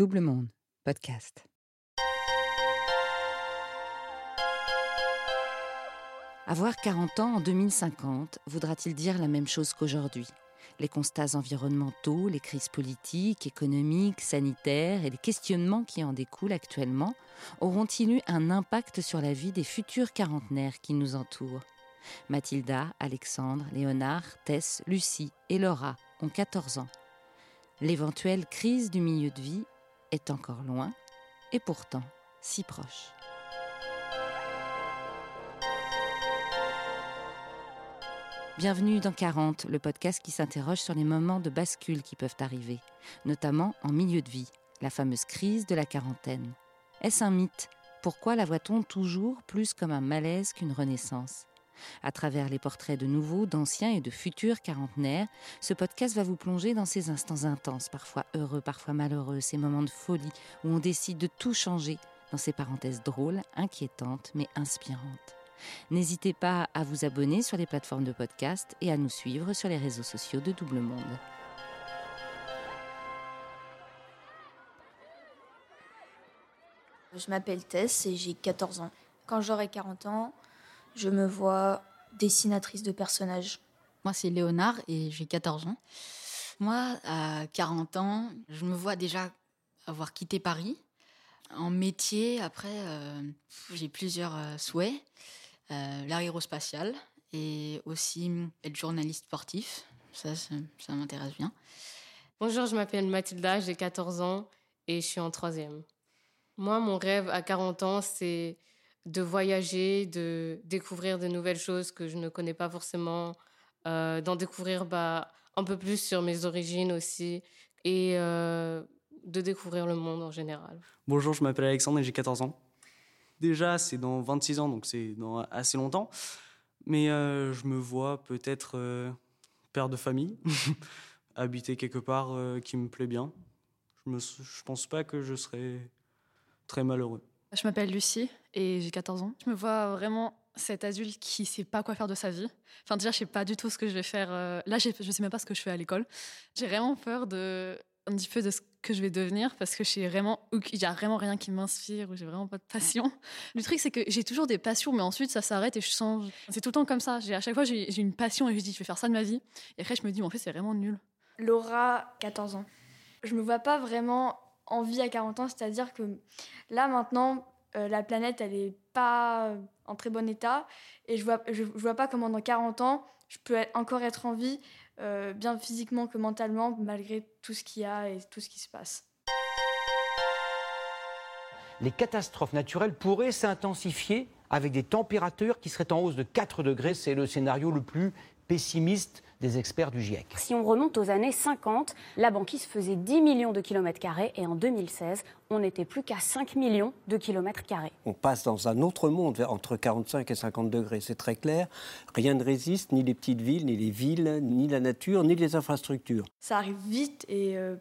Double Monde, podcast. Avoir 40 ans en 2050 voudra-t-il dire la même chose qu'aujourd'hui? Les constats environnementaux, les crises politiques, économiques, sanitaires et les questionnements qui en découlent actuellement auront-ils eu un impact sur la vie des futurs quarantenaires qui nous entourent? Mathilda, Alexandre, Léonard, Tess, Lucie et Laura ont 14 ans. L'éventuelle crise du milieu de vie est encore loin et pourtant si proche. Bienvenue dans 40, le podcast qui s'interroge sur les moments de bascule qui peuvent arriver, notamment en milieu de vie, la fameuse crise de la quarantaine. Est-ce un mythe? Pourquoi la voit-on toujours plus comme un malaise qu'une renaissance? À travers les portraits de nouveaux, d'anciens et de futurs quarantenaires, ce podcast va vous plonger dans ces instants intenses, parfois heureux, parfois malheureux, ces moments de folie où on décide de tout changer, dans ces parenthèses drôles, inquiétantes, mais inspirantes. N'hésitez pas à vous abonner sur les plateformes de podcast et à nous suivre sur les réseaux sociaux de Double Monde. Je m'appelle Tess et j'ai 14 ans. Quand j'aurai 40 ans, je me vois dessinatrice de personnages. Moi, c'est Léonard et j'ai 14 ans. Moi, à 40 ans, je me vois déjà avoir quitté Paris. En métier, après, euh, j'ai plusieurs euh, souhaits. Euh, L'aérospatiale et aussi être journaliste sportif. Ça, ça, ça m'intéresse bien. Bonjour, je m'appelle Mathilda, j'ai 14 ans et je suis en troisième. Moi, mon rêve à 40 ans, c'est de voyager, de découvrir de nouvelles choses que je ne connais pas forcément, euh, d'en découvrir bah, un peu plus sur mes origines aussi et euh, de découvrir le monde en général. Bonjour, je m'appelle Alexandre et j'ai 14 ans. Déjà, c'est dans 26 ans, donc c'est dans assez longtemps. Mais euh, je me vois peut-être père de famille, habiter quelque part qui me plaît bien. Je ne pense pas que je serais très malheureux. Je m'appelle Lucie et j'ai 14 ans. Je me vois vraiment cet adulte qui sait pas quoi faire de sa vie. Enfin, déjà, je sais pas du tout ce que je vais faire. euh, Là, je sais même pas ce que je fais à l'école. J'ai vraiment peur de un petit peu de ce que je vais devenir parce que je sais vraiment il y a vraiment rien qui m'inspire ou j'ai vraiment pas de passion. Le truc c'est que j'ai toujours des passions mais ensuite ça s'arrête et je sens c'est tout le temps comme ça. J'ai à chaque fois j'ai j'ai une passion et je dis je vais faire ça de ma vie et après je me dis mais en fait c'est vraiment nul. Laura, 14 ans. Je me vois pas vraiment en vie à 40 ans, c'est-à-dire que là maintenant, euh, la planète elle est pas en très bon état et je vois, je, vois pas comment dans 40 ans je peux encore être en vie, euh, bien physiquement que mentalement, malgré tout ce qu'il y a et tout ce qui se passe. les catastrophes naturelles pourraient s'intensifier avec des températures qui seraient en hausse de 4 degrés. C'est le scénario le plus pessimiste des experts du GIEC. Si on remonte aux années 50, la banquise faisait 10 millions de kilomètres carrés et en 2016, on n'était plus qu'à 5 millions de kilomètres carrés. On passe dans un autre monde, entre 45 et 50 degrés, c'est très clair. Rien ne résiste, ni les petites villes, ni les villes, ni la nature, ni les infrastructures. Ça arrive vite et euh,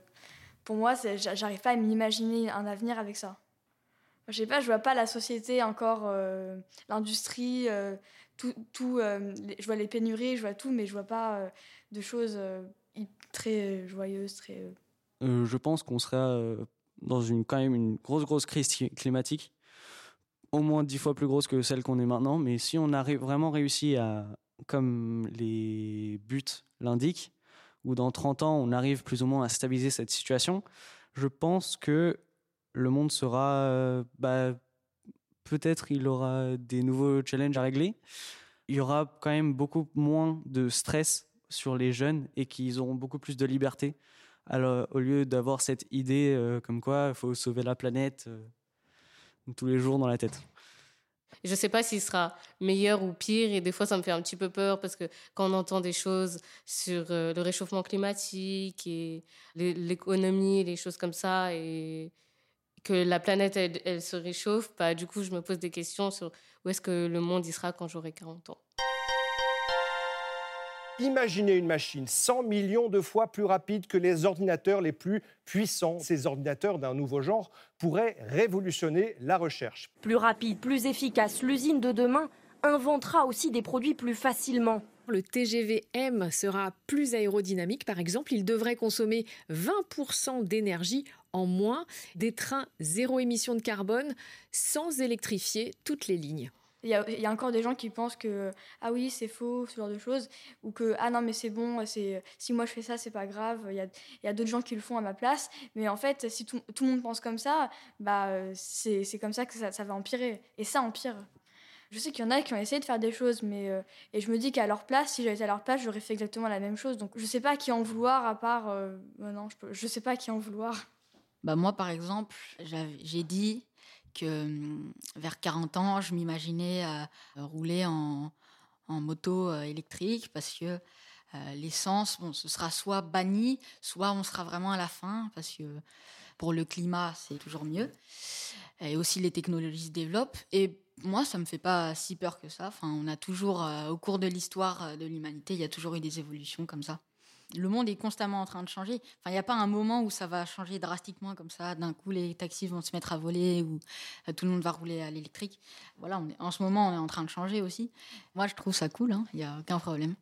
pour moi, j'arrive pas à m'imaginer un avenir avec ça. Je sais pas, je vois pas la société encore, euh, l'industrie, euh, tout, euh, je vois les pénuries, je vois tout, mais je vois pas euh, de choses euh, très joyeuses, très. je pense qu'on sera dans une, quand même une grosse, grosse crise cli- climatique, au moins dix fois plus grosse que celle qu'on est maintenant. Mais si on a vraiment réussi à, comme les buts l'indiquent, ou dans 30 ans, on arrive plus ou moins à stabiliser cette situation, je pense que le monde sera, bah, peut-être il aura des nouveaux challenges à régler. Il y aura quand même beaucoup moins de stress sur les jeunes et qu'ils auront beaucoup plus de liberté. Alors, au lieu d'avoir cette idée euh, comme quoi il faut sauver la planète euh, tous les jours dans la tête. Je ne sais pas s'il sera meilleur ou pire et des fois ça me fait un petit peu peur parce que quand on entend des choses sur euh, le réchauffement climatique et l'é- l'économie, les choses comme ça et que la planète elle, elle se réchauffe, bah, du coup je me pose des questions sur où est-ce que le monde y sera quand j'aurai 40 ans. Imaginez une machine 100 millions de fois plus rapide que les ordinateurs les plus puissants. Ces ordinateurs d'un nouveau genre pourraient révolutionner la recherche. Plus rapide, plus efficace, l'usine de demain inventera aussi des produits plus facilement. Le TGV-M sera plus aérodynamique, par exemple. Il devrait consommer 20% d'énergie en moins, des trains zéro émission de carbone sans électrifier toutes les lignes. Il y, a, encore des gens qui pensent que ah oui c'est faux ce genre de choses ou que ah non mais c'est bon c'est si moi je fais ça c'est pas grave il y a, il y a d'autres gens qui le font à ma place mais en fait si tout, tout le monde pense comme ça bah c'est comme ça que ça, va empirer. Et ça empire. Je sais qu'il y en a qui ont essayé de faire des choses mais euh, et je me dis qu'à leur place si j'avais été à leur place j'aurais fait exactement la même chose. Donc je sais pas qui en vouloir à part euh, non je, peux, sais pas qui en vouloir bah moi par exemple j'ai dit que vers 40 ans, je m'imaginais euh, rouler en, moto euh, électrique parce que euh, l'essence, bon, ce sera soit banni, soit on sera vraiment à la fin parce que pour le climat, c'est toujours mieux. Et aussi, les technologies se développent. Et moi, ça me fait pas si peur que ça. Enfin, on a toujours, au cours de l'histoire de l'humanité, il y a toujours eu des évolutions comme ça le monde est constamment en train de changer. Enfin, il n'y a pas un moment où ça va changer drastiquement comme ça. D'un coup, les taxis vont se mettre à voler ou euh, tout le monde va rouler à l'électrique. Voilà, en ce moment, on est en train de changer aussi. Moi, je trouve ça cool. Hein. Il n'y a aucun problème.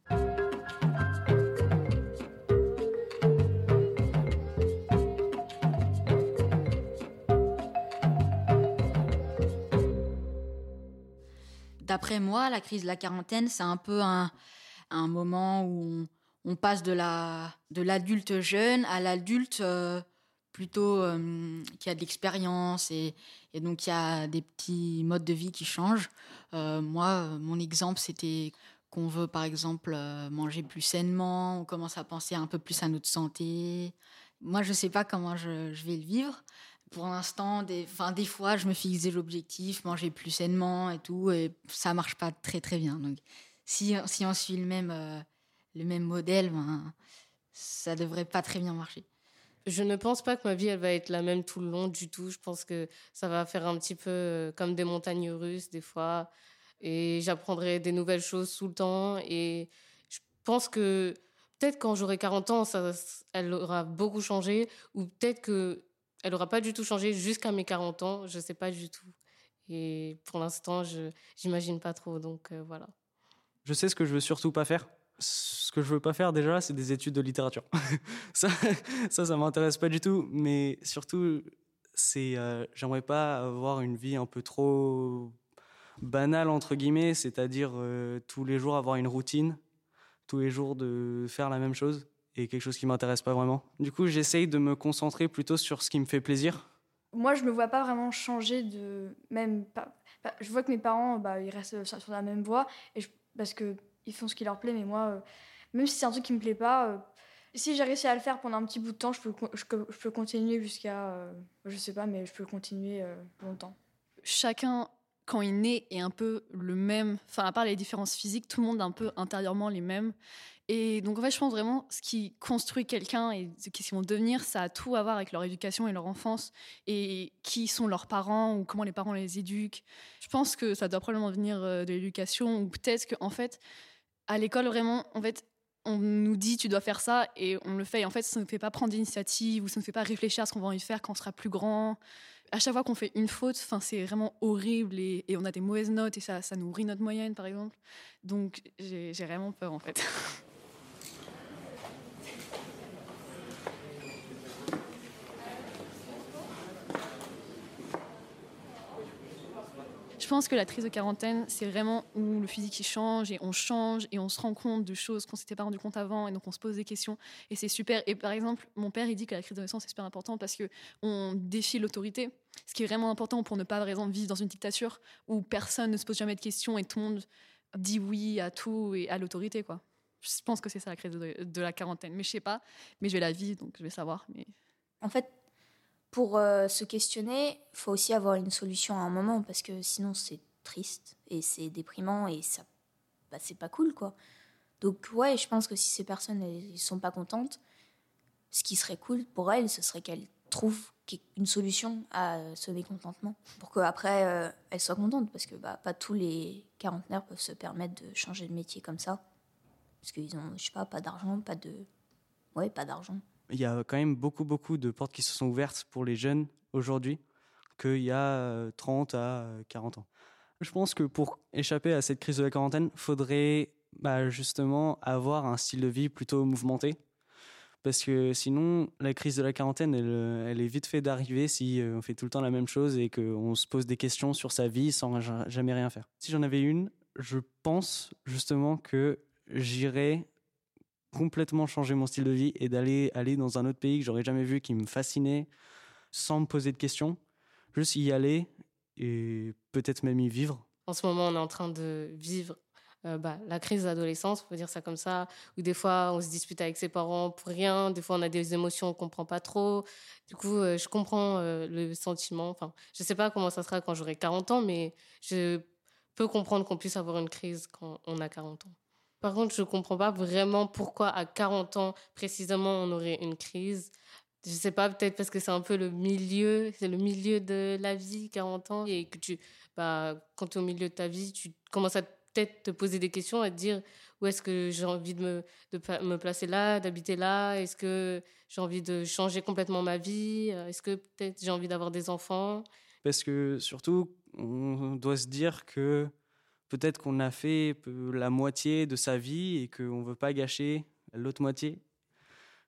D'après moi, la crise de la quarantaine, c'est un peu un, moment où on passe de la de l'adulte jeune à l'adulte euh, plutôt euh, qui a de l'expérience et, et, donc il y a des petits modes de vie qui changent. Euh, moi, mon exemple, c'était qu'on veut par exemple manger plus sainement, on commence à penser un peu plus à notre santé. Moi, je ne sais pas comment je, vais le vivre. Pour l'instant, des, des fois, je me fixe des objectifs, manger plus sainement et tout, et ça marche pas très très bien. Donc, si, si on suit le même le même modèle, ben, ça devrait pas très bien marcher. Je ne pense pas que ma vie elle va être la même tout le long du tout. Je pense que ça va faire un petit peu euh, comme des montagnes russes des fois, et j'apprendrai des nouvelles choses tout le temps. Et je pense que peut-être quand j'aurai 40 ans, ça, elle aura beaucoup changé, ou peut-être que elle aura pas du tout changé jusqu'à mes 40 ans. Je sais pas du tout. Et pour l'instant, je j'imagine pas trop. Donc euh, voilà. Je sais ce que je veux surtout pas faire ce que je veux pas faire déjà, c'est des études de littérature. ça, ça, ça m'intéresse pas du tout. Mais surtout, c'est, euh, j'aimerais pas avoir une vie un peu trop banale entre guillemets, c'est-à-dire euh, tous les jours avoir une routine, tous les jours de faire la même chose et quelque chose qui m'intéresse pas vraiment. Du coup, j'essaye de me concentrer plutôt sur ce qui me fait plaisir. Moi, je me vois pas vraiment changer de même. Je vois que mes parents, bah, ils restent sur la même voie et parce que ils font ce qui leur plaît, mais moi, euh, même si c'est un truc qui me plaît pas, euh, si j'ai réussi à le faire pendant un petit bout de temps, je peux, je, peux continuer jusqu'à, euh, je sais pas, mais je peux continuer longtemps. Chacun, quand il naît, est un peu le même. Enfin, à part les différences physiques, tout le monde est un peu intérieurement les mêmes. Et donc, en fait, je pense vraiment ce qui construit quelqu'un et ce qu'ils vont devenir, ça a tout à voir avec leur éducation et leur enfance et qui sont leurs parents ou comment les parents les éduquent. Je pense que ça doit probablement venir de l'éducation ou peut-être qu'en fait, à l'école, vraiment, en fait, on nous dit tu dois faire ça et on le fait. Et en fait, ça ne fait pas prendre d'initiative ou ça ne fait pas réfléchir à ce qu'on va en faire quand on sera plus grand. À chaque fois qu'on fait une faute, c'est vraiment horrible et, et, on a des mauvaises notes et ça, ça nourrit notre moyenne, par exemple. Donc, j'ai vraiment peur, en fait. Je pense que la crise de quarantaine, c'est vraiment où le physique change et on change et on se rend compte de choses qu'on s'était pas rendu compte avant et donc on se pose des questions et c'est super. Et par exemple, mon père il dit que la crise d'adolescence c'est super important parce que on défie l'autorité, ce qui est vraiment important pour ne pas par vivre dans une dictature où personne ne se pose jamais de questions et tout le monde dit oui à tout et à l'autorité quoi. Je pense que c'est ça la crise de, de, la quarantaine, mais je sais pas, mais je vais la vivre donc je vais savoir. En fait, pour euh, se questionner, il faut aussi avoir une solution à un moment parce que sinon c'est triste et c'est déprimant et ça, bah, c'est pas cool quoi. Donc ouais, je pense que si ces personnes ne sont pas contentes, ce qui serait cool pour elles, ce serait qu'elles trouvent une solution à ce mécontentement pour qu'après euh, elles soient contentes parce que bah, pas tous les quarantenaires peuvent se permettre de changer de métier comme ça parce qu'ils ont, je sais pas, pas d'argent, pas de, ouais, pas d'argent il y a quand même beaucoup, beaucoup de portes qui se sont ouvertes pour les jeunes aujourd'hui qu'il y a 30 à 40 ans. Je pense que pour échapper à cette crise de la quarantaine, faudrait bah, justement avoir un style de vie plutôt mouvementé Parce que sinon, la crise de la quarantaine, elle, elle est vite fait d'arriver si on fait tout le temps la même chose et qu'on se pose des questions sur sa vie sans jamais rien faire. Si j'en avais une, je pense justement que j'irais complètement changer mon style de vie et d'aller aller dans un autre pays que j'aurais jamais vu, qui me fascinait, sans me poser de questions. Juste y aller et peut-être même y vivre. En ce moment, on est en train de vivre euh, bah, la crise d'adolescence, on peut dire ça comme ça, où des fois on se dispute avec ses parents pour rien, des fois on a des émotions qu'on comprend pas trop. Du coup, euh, je comprends euh, le sentiment. Enfin, je sais pas comment ça sera quand j'aurai 40 ans, mais je peux comprendre qu'on puisse avoir une crise quand on a 40 ans. Par contre, je ne comprends pas vraiment pourquoi à 40 ans précisément on aurait une crise. Je sais pas, peut-être parce que c'est un peu le milieu, c'est le milieu de la vie, 40 ans, et que tu, bah, quand tu es au milieu de ta vie, tu commences à peut-être te poser des questions, à te dire où est-ce que j'ai envie de me, de me placer là, d'habiter là, est-ce que j'ai envie de changer complètement ma vie, est-ce que peut-être j'ai envie d'avoir des enfants? Parce que surtout, on doit se dire que peut-être qu'on a fait la moitié de sa vie et qu'on ne veut pas gâcher l'autre moitié.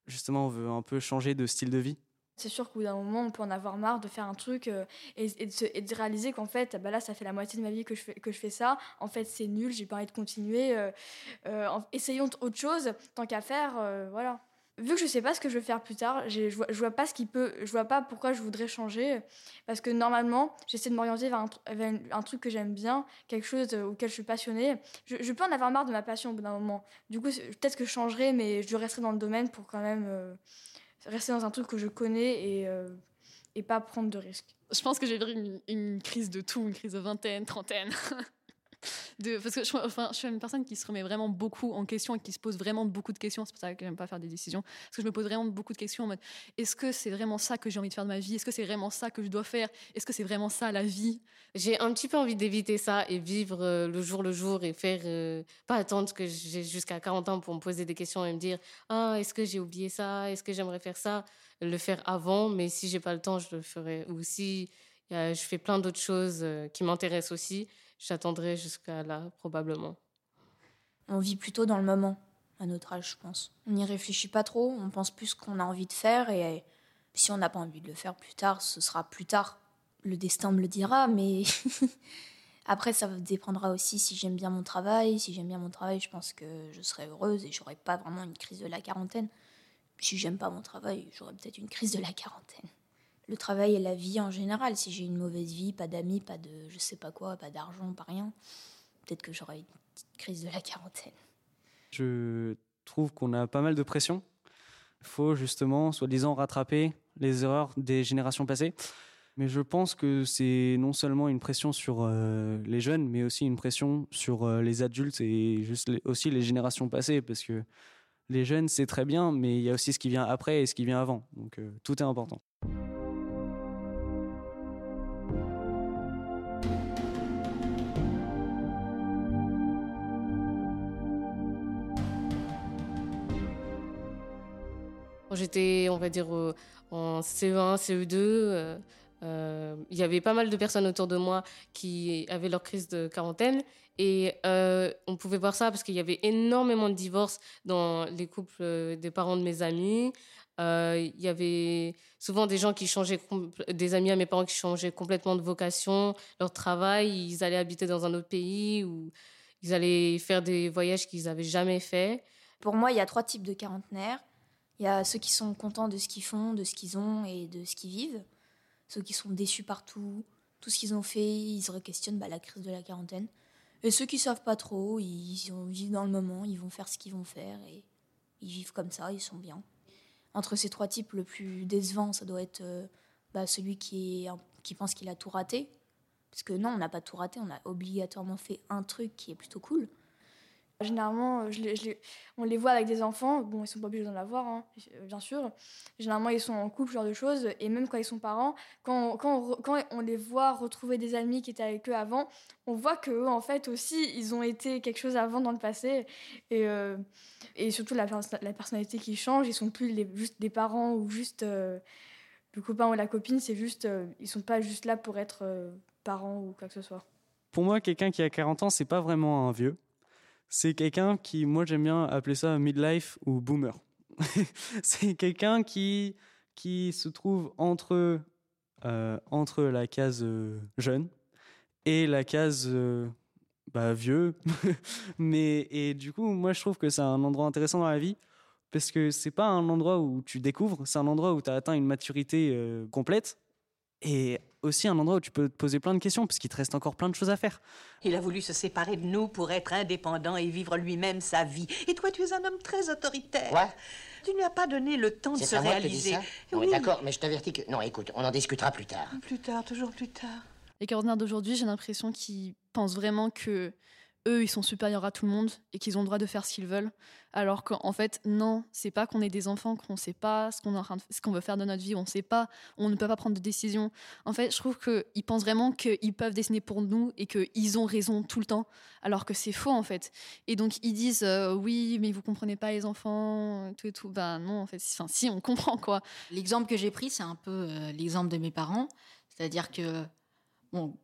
Justement, on veut un peu changer de style de vie. C'est sûr qu'au bout d'un moment, on peut en avoir marre de faire un truc euh, et, de réaliser qu'en fait, bah là, ça fait la moitié de ma vie que je fais, que je fais ça. En fait, c'est nul, j'ai pas envie de continuer. Euh, euh, essayons autre chose, tant qu'à faire, voilà vu que je sais pas ce que je veux faire plus tard, je vois, vois pas ce qui peut, je vois pas pourquoi je voudrais changer, parce que normalement, j'essaie de m'orienter vers, un, truc que j'aime bien, quelque chose auquel je suis passionnée. Je, peux en avoir marre de ma passion au bout d'un moment. Du coup, peut-être que je changerai, mais je resterai dans le domaine pour quand même euh, rester dans un truc que je connais et, euh, pas prendre de risques. Je pense que j'ai une, une crise de tout, une crise de vingtaine, trentaine. parce que je, suis une personne qui se remet vraiment beaucoup en question et qui se pose vraiment beaucoup de questions. C'est pour ça que j'aime pas faire des décisions. Parce que je me pose vraiment beaucoup de questions en mode est-ce que c'est vraiment ça que j'ai envie de faire de ma vie? Est-ce que c'est vraiment ça que je dois faire? Est-ce que c'est vraiment ça la vie? J'ai un petit peu envie d'éviter ça et vivre euh, le jour le jour et faire. Euh, pas attendre que j'ai jusqu'à 40 ans pour me poser des questions et me dire ah, est-ce que j'ai oublié ça? Est-ce que j'aimerais faire ça Le faire avant, mais si j'ai pas le temps, je le ferai. Ou si je fais plein d'autres choses euh, qui m'intéressent aussi j'attendrai jusqu'à là, probablement. On vit plutôt dans le moment, à notre âge, je pense. On n'y réfléchit pas trop, on pense plus ce qu'on a envie de faire, et si on n'a pas envie de le faire plus tard, ce sera plus tard. Le destin me le dira, mais après, ça dépendra aussi si j'aime bien mon travail. Si j'aime bien mon travail, je pense que je serai heureuse et j'aurai pas vraiment une crise de la quarantaine. Si j'aime pas mon travail, j'aurai peut-être une crise de la quarantaine le travail et la vie en général. Si j'ai une mauvaise vie, pas d'amis, pas de je sais pas quoi, pas d'argent, pas rien, peut-être que j'aurai une crise de la quarantaine. Je trouve qu'on a pas mal de pression. Il faut justement, soi-disant, rattraper les erreurs des générations passées. Mais je pense que c'est non seulement une pression sur euh, les jeunes, mais aussi une pression sur euh, les adultes et juste aussi les générations passées, parce que les jeunes, c'est très bien, mais il y a aussi ce qui vient après et ce qui vient avant. Donc euh, tout est important. J'étais, on va dire, en CE1, CE2, euh, euh, il y avait pas mal de personnes autour de moi qui avaient leur crise de quarantaine. Et euh, on pouvait voir ça parce qu'il y avait énormément de divorces dans les couples des parents de mes amis. il y avait souvent des gens qui changeaient, des amis à mes parents qui changeaient complètement de vocation, leur travail, ils allaient habiter dans un autre pays ou ils allaient faire des voyages qu'ils n'avaient jamais fait. Pour moi, il y a trois types de quarantenaires. Il y a ceux qui sont contents de ce qu'ils font, de ce qu'ils ont et de ce qu'ils vivent. Ceux qui sont déçus partout, tout ce qu'ils ont fait, ils se questionnent bah, la crise de la quarantaine. Et ceux qui savent pas trop, ils, vivent dans le moment, ils vont faire ce qu'ils vont faire et ils vivent comme ça, ils sont bien. Entre ces trois types, le plus décevant, ça doit être euh, bah, celui qui, qui pense qu'il a tout raté. Parce que non, on n'a pas tout raté, on a obligatoirement fait un truc qui est plutôt cool. Généralement, euh, on les voit avec des enfants. Bon, ils sont pas obligés d'en avoir, hein, euh, bien sûr. Généralement, ils sont en couple, ce genre de choses. Et même quand ils sont parents, quand, on, les voit retrouver des amis qui étaient avec eux avant, on voit qu'eux, en fait, aussi, ils ont été quelque chose avant dans le passé. Et, euh, surtout, la, la, personnalité qui change. Ils sont plus les, juste des parents ou juste le copain ou la copine. C'est juste, ils sont pas juste là pour être parents ou quoi que ce soit. Pour moi, quelqu'un qui a 40 ans, c'est pas vraiment un vieux c'est quelqu'un qui, moi j'aime bien appeler ça midlife ou boomer. c'est quelqu'un qui, qui se trouve entre, euh, entre la case euh, jeune et la case euh, bah, vieux. Mais, et du coup, moi, je trouve que c'est un endroit intéressant dans la vie parce que c'est pas un endroit où tu découvres, c'est un endroit où tu as atteint une maturité complète et aussi un endroit où tu peux te poser plein de questions parce qu'il te reste encore plein de choses à faire. Il a voulu se séparer de nous pour être indépendant et vivre lui-même sa vie. Et toi, tu es un homme très autoritaire. Quoi? Tu ne lui as pas donné le temps de C'est se pas moi qui réaliser. ça? Non, mais D'accord, mais je t'avertis que... Non, écoute, on en discutera plus tard. Plus tard, toujours plus tard. Les quarantenaires d'aujourd'hui, j'ai l'impression qu'ils pensent vraiment que eux, ils sont supérieurs à tout le monde et qu'ils ont le droit de faire ce qu'ils veulent. Alors qu'en fait, non, c'est pas qu'on est des enfants, qu'on sait pas ce qu'on ce qu'on veut faire de notre vie, on sait pas, on ne peut pas prendre de décision. En fait, je trouve qu'ils pensent vraiment qu'ils peuvent dessiner pour nous et qu'ils ont raison tout le temps, alors que c'est faux en fait. Et donc ils disent euh, oui, mais vous comprenez pas les enfants, tout et tout. Ben non, en fait, si, on comprend quoi. L'exemple que j'ai pris, c'est un peu euh, l'exemple de mes parents. C'est-à-dire que, bon,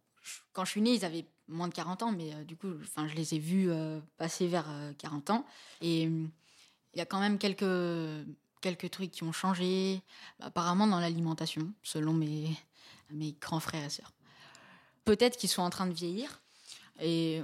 quand je suis née, ils avaient moins de 40 ans, mais euh, du coup, enfin, je les ai vus euh, passer vers euh, 40 ans. Et il y a quand même quelques, quelques trucs qui ont changé, apparemment dans l'alimentation, selon mes, mes grands frères et sœurs. Peut-être qu'ils sont en train de vieillir. Et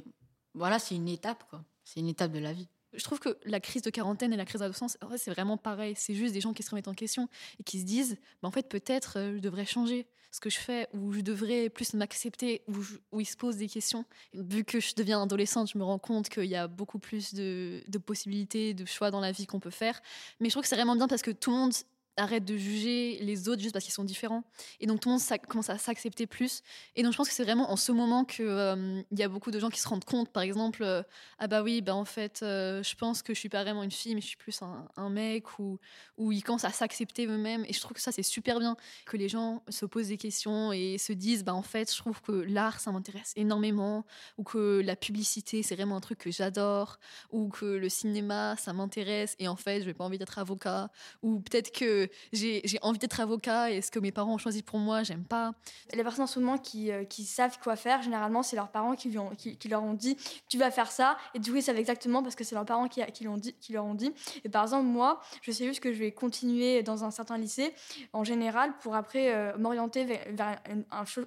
voilà, c'est une étape, quoi. C'est une étape de la vie. Je trouve que la crise de quarantaine et la crise d'adolescence, c'est vraiment pareil. C'est juste des gens qui se remettent en question et qui se disent, bah, en fait, peut-être euh, je devrais changer ce que je fais ou je devrais plus m'accepter ou ils se posent des questions. Vu que je deviens adolescente, je me rends compte qu'il y a beaucoup plus de, de possibilités, de choix dans la vie qu'on peut faire. Mais je trouve que c'est vraiment bien parce que tout le monde arrête de juger les autres juste parce qu'ils sont différents. Et donc tout le monde commence à s'accepter plus. Et donc je pense que c'est vraiment en ce moment que euh, y a beaucoup de gens qui se rendent compte, par exemple, euh, ah bah oui, bah en fait, euh, je pense que je suis pas vraiment une fille, mais je suis plus un, un mec, ou, ou ils commencent à s'accepter eux-mêmes. Et je trouve que ça c'est super bien que les gens se posent des questions et se disent, bah en fait, je trouve que l'art ça m'intéresse énormément, ou que la publicité c'est vraiment un truc que j'adore, ou que le cinéma ça m'intéresse et en fait, je n'ai pas envie d'être avocat, ou peut-être que j'ai envie d'être avocat et ce que mes parents ont choisi pour moi, j'aime pas. Les personnes en ce moment qui, euh, qui savent quoi faire, généralement, c'est leurs parents qui, lui qui, leur ont dit tu vas faire ça. Et du coup, ils savent exactement parce que c'est leurs parents qui, qui, dit, qui leur ont dit. Et par exemple, moi, je sais juste que je vais continuer dans un certain lycée en général pour après euh, m'orienter vers,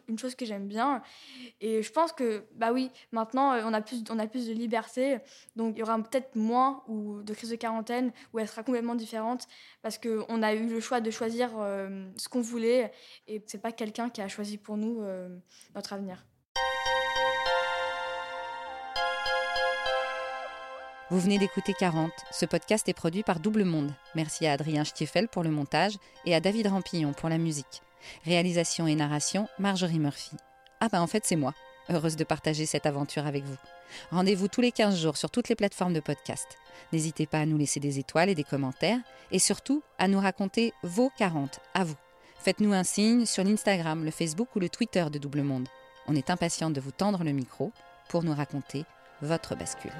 une chose que j'aime bien. Et je pense que, bah oui, maintenant, euh, on a plus, on a plus de liberté. Donc, il y aura peut-être moins ou de crise de quarantaine où elle sera complètement différente parce qu'on a eu le choix de choisir euh, ce qu'on voulait et c'est pas quelqu'un qui a choisi pour nous euh, notre avenir. Vous venez d'écouter 40. Ce podcast est produit par Double Monde. Merci à Adrien Stiefel pour le montage et à David Rampillon pour la musique. Réalisation et narration, Marjorie Murphy. Ah bah en fait c'est moi. Heureuse de partager cette aventure avec vous. Rendez-vous tous les 15 jours sur toutes les plateformes de podcast. N'hésitez pas à nous laisser des étoiles et des commentaires et surtout à nous raconter vos 40 à vous. Faites-nous un signe sur l'Instagram, le Facebook ou le Twitter de Double Monde. On est impatient de vous tendre le micro pour nous raconter votre bascule.